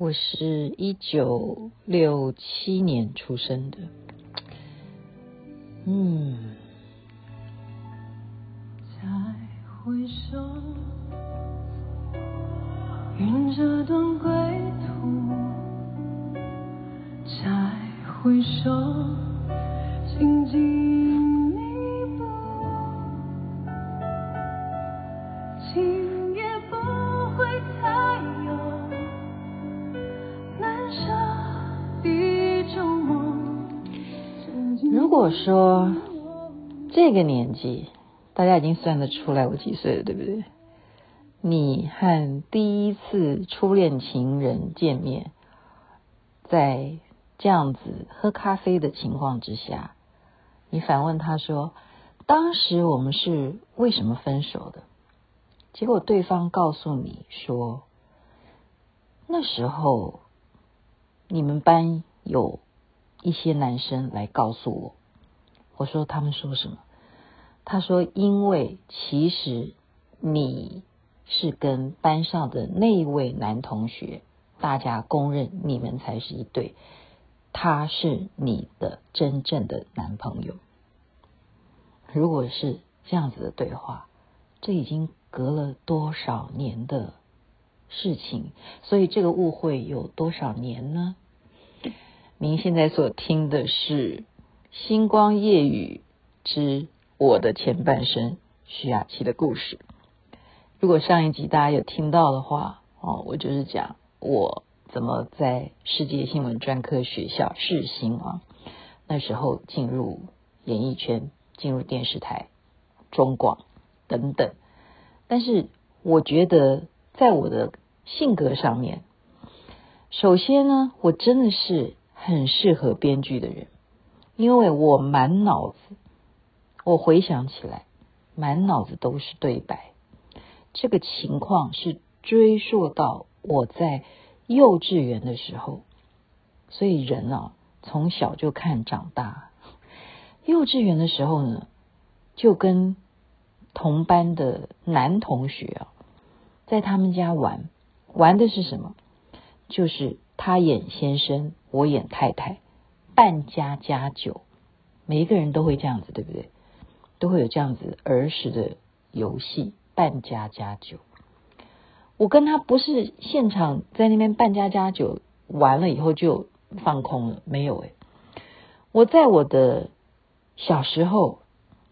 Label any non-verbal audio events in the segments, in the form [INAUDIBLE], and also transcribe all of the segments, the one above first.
我是一九六七年出生的。嗯。再回首，愿这段归途。再回首，紧紧。如果说这个年纪，大家已经算得出来我几岁了，对不对？你和第一次初恋情人见面，在这样子喝咖啡的情况之下，你反问他说：“当时我们是为什么分手的？”结果对方告诉你说：“那时候你们班有一些男生来告诉我。”我说他们说什么？他说：“因为其实你是跟班上的那一位男同学，大家公认你们才是一对，他是你的真正的男朋友。”如果是这样子的对话，这已经隔了多少年的事情？所以这个误会有多少年呢？您现在所听的是。星光夜雨之我的前半生，徐雅琪的故事。如果上一集大家有听到的话，哦，我就是讲我怎么在世界新闻专科学校世新啊，那时候进入演艺圈，进入电视台、中广等等。但是我觉得，在我的性格上面，首先呢，我真的是很适合编剧的人。因为我满脑子，我回想起来，满脑子都是对白。这个情况是追溯到我在幼稚园的时候，所以人啊，从小就看长大。幼稚园的时候呢，就跟同班的男同学啊，在他们家玩，玩的是什么？就是他演先生，我演太太。半家家酒，每一个人都会这样子，对不对？都会有这样子儿时的游戏，半家家酒。我跟他不是现场在那边半家家酒，完了以后就放空了，没有诶。我在我的小时候，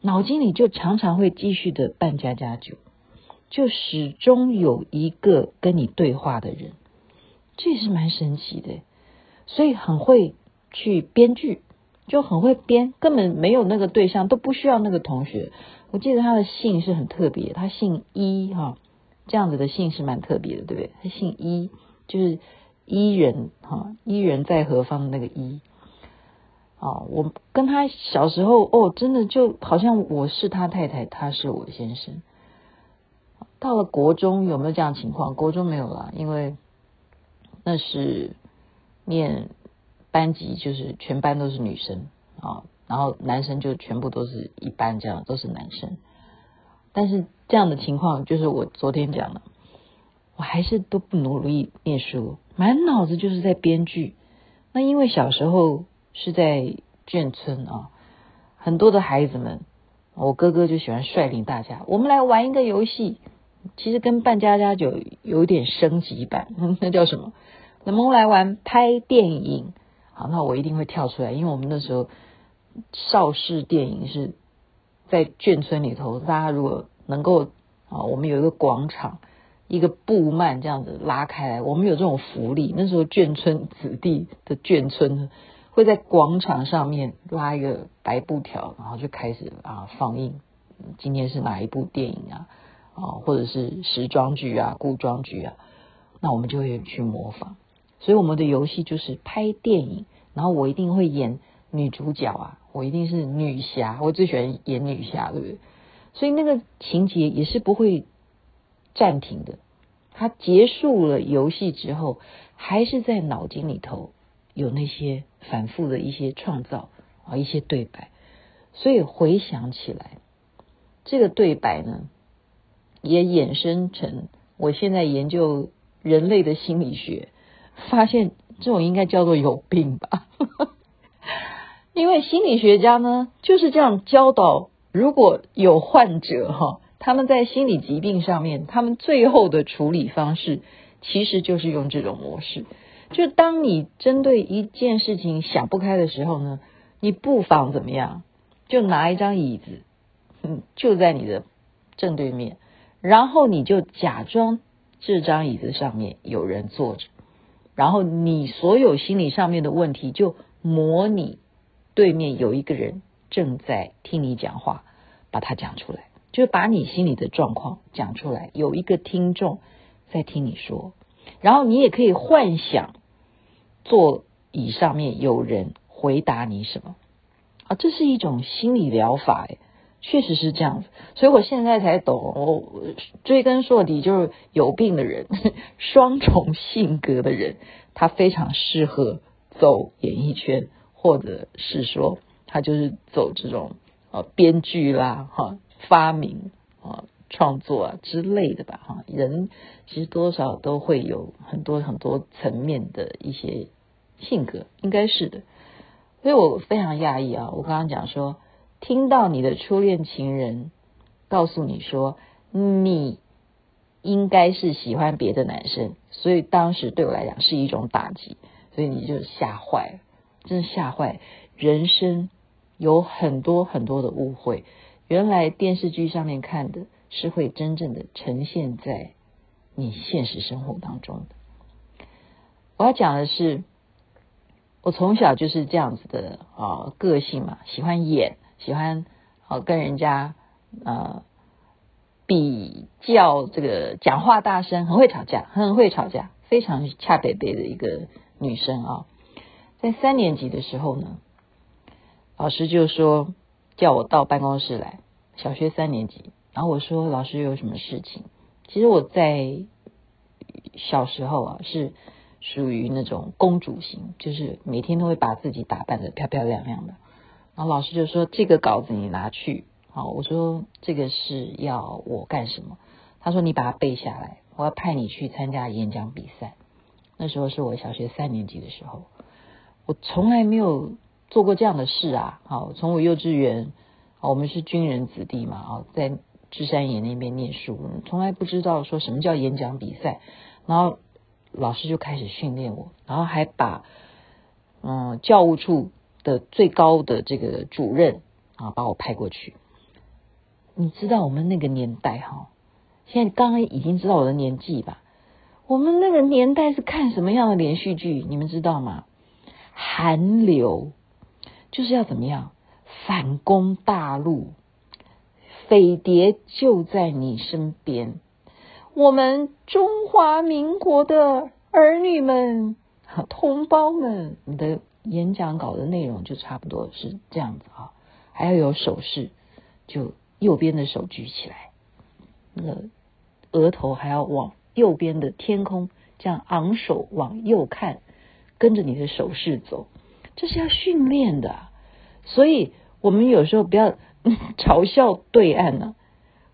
脑筋里就常常会继续的半家家酒，就始终有一个跟你对话的人，这也是蛮神奇的，所以很会。去编剧就很会编，根本没有那个对象，都不需要那个同学。我记得他的姓是很特别，他姓伊哈，这样子的姓是蛮特别的，对不对？他姓伊，就是伊人哈，伊人在何方的那个伊。哦，我跟他小时候哦，真的就好像我是他太太，他是我先生。到了国中有没有这样情况？国中没有了，因为那是念。班级就是全班都是女生啊，然后男生就全部都是一班这样，都是男生。但是这样的情况就是我昨天讲的，我还是都不努力念书，满脑子就是在编剧。那因为小时候是在眷村啊，很多的孩子们，我哥哥就喜欢率领大家，我们来玩一个游戏，其实跟扮家家酒有点升级版，[LAUGHS] 那叫什么？那么我们来玩拍电影。好，那我一定会跳出来，因为我们那时候邵氏电影是在眷村里头，大家如果能够啊，我们有一个广场，一个布幔这样子拉开来，我们有这种福利。那时候眷村子弟的眷村会在广场上面拉一个白布条，然后就开始啊放映今天是哪一部电影啊，啊或者是时装剧啊、古装剧啊，那我们就会去模仿。所以我们的游戏就是拍电影，然后我一定会演女主角啊，我一定是女侠，我最喜欢演女侠，对不对？所以那个情节也是不会暂停的。它结束了游戏之后，还是在脑筋里头有那些反复的一些创造啊，一些对白。所以回想起来，这个对白呢，也衍生成我现在研究人类的心理学。发现这种应该叫做有病吧。[LAUGHS] 因为心理学家呢就是这样教导，如果有患者哈，他们在心理疾病上面，他们最后的处理方式其实就是用这种模式。就当你针对一件事情想不开的时候呢，你不妨怎么样，就拿一张椅子，嗯，就在你的正对面，然后你就假装这张椅子上面有人坐着，然后你所有心理上面的问题就模拟对面有一个人正在听你讲话，把它讲出来，就是把你心里的状况讲出来，有一个听众在听你说，然后你也可以幻想座椅上面有人回答你什么。啊，这是一种心理疗法诶。确实是这样子，所以我现在才懂。我追根溯底，就是有病的人，[LAUGHS] 双重性格的人，他非常适合走演艺圈，或者是说他就是走这种啊编剧啦、哈发明啊创作啊之类的吧。哈，人其实多少都会有很多很多层面的一些性格，应该是的。所以我非常讶异啊，我刚刚讲说。听到你的初恋情人告诉你说，你应该是喜欢别的男生，所以当时对我来讲是一种打击，所以你就吓坏了，真的吓坏。人生有很多很多的误会，原来电视剧上面看的是会真正的呈现在你现实生活当中的。我要讲的是，我从小就是这样子的啊个性嘛，喜欢演。喜欢好跟人家呃比较这个讲话大声，很会吵架，很会吵架，非常恰北北的一个女生啊。在三年级的时候呢，老师就说叫我到办公室来，小学三年级。然后我说老师有什么事情？其实我在小时候啊是属于那种公主型，就是每天都会把自己打扮的漂漂亮亮的。然后老师就说：“这个稿子你拿去。”好，我说：“这个是要我干什么？”他说：“你把它背下来，我要派你去参加演讲比赛。”那时候是我小学三年级的时候，我从来没有做过这样的事啊！好，从我幼稚园，我们是军人子弟嘛，啊，在芝山岩那边念书，从来不知道说什么叫演讲比赛。然后老师就开始训练我，然后还把嗯教务处。的最高的这个主任啊，把我派过去。你知道我们那个年代哈，现在刚刚已经知道我的年纪吧？我们那个年代是看什么样的连续剧？你们知道吗？韩流就是要怎么样反攻大陆，匪谍就在你身边。我们中华民国的儿女们、同胞们，你的。演讲稿的内容就差不多是这样子啊，还要有手势，就右边的手举起来，那个额头还要往右边的天空这样昂首往右看，跟着你的手势走，这是要训练的。所以我们有时候不要 [LAUGHS] 嘲笑对岸呢，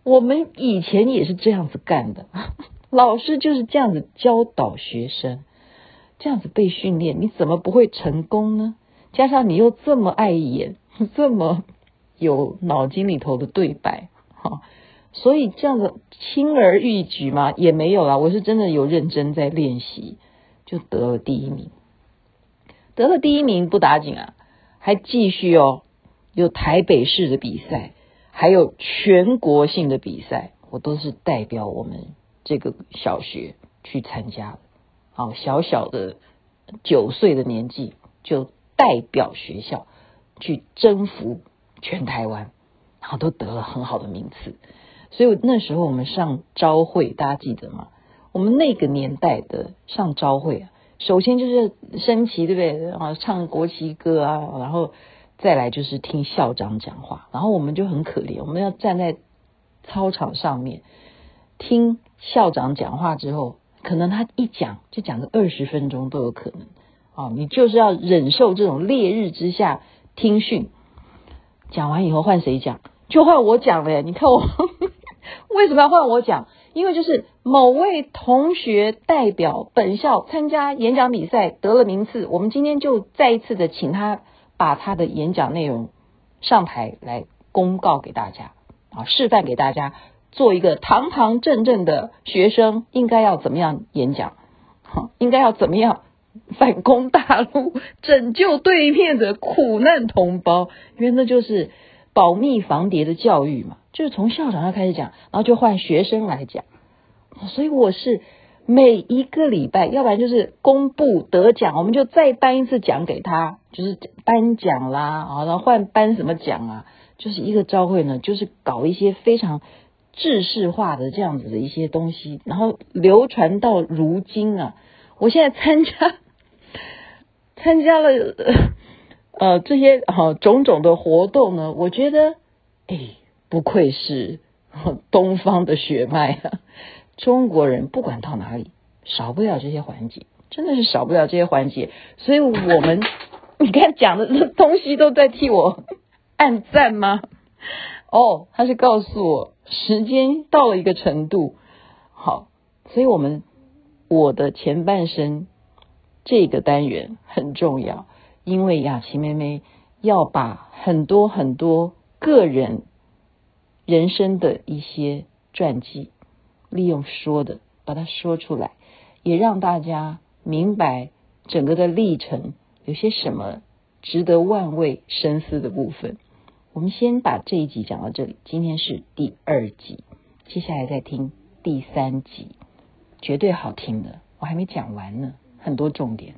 我们以前也是这样子干的，[LAUGHS] 老师就是这样子教导学生。这样子被训练，你怎么不会成功呢？加上你又这么爱演，[LAUGHS] 这么有脑筋里头的对白，哈，所以这样子轻而易举嘛，也没有啦。我是真的有认真在练习，就得了第一名。得了第一名不打紧啊，还继续哦，有台北市的比赛，还有全国性的比赛，我都是代表我们这个小学去参加。哦，小小的九岁的年纪就代表学校去征服全台湾，然后都得了很好的名次。所以那时候我们上朝会，大家记得吗？我们那个年代的上朝会啊，首先就是升旗，对不对？啊，唱国旗歌啊，然后再来就是听校长讲话。然后我们就很可怜，我们要站在操场上面听校长讲话之后。可能他一讲就讲个二十分钟都有可能，哦，你就是要忍受这种烈日之下听训，讲完以后换谁讲？就换我讲了！你看我 [LAUGHS] 为什么要换我讲？因为就是某位同学代表本校参加演讲比赛得了名次，我们今天就再一次的请他把他的演讲内容上台来公告给大家啊，示范给大家，做一个堂堂正正的学生应该要怎么样演讲，好，应该要怎么样 [LAUGHS] 反攻大陆，拯救对面的苦难同胞，因为那就是保密防谍的教育嘛。就是从校长要开始讲，然后就换学生来讲，所以我是每一个礼拜，要不然就是公布得奖，我们就再颁一次奖给他，就是颁奖啦，然后换颁什么奖啊，就是一个朝会呢，就是搞一些非常制式化的这样子的一些东西，然后流传到如今啊，我现在参加参加了 [LAUGHS] 呃这些好种种的活动呢，我觉得哎。不愧是 [LAUGHS] 东方的血脉啊！中国人不管到哪里，少不了这些环节，真的是少不了这些环节。所以我们，你看讲的这东西都在替我按赞吗？哦，他是告诉我时间到了一个程度，好，所以我们我的前半生这个单元很重要，因为雅琪妹妹要把很多很多个人。人生的一些传记，利用说的把它说出来，也让大家明白整个的历程有些什么值得万味深思的部分。我们先把这一集讲到这里，今天是第二集，接下来再听第三集，绝对好听的，我还没讲完呢，很多重点。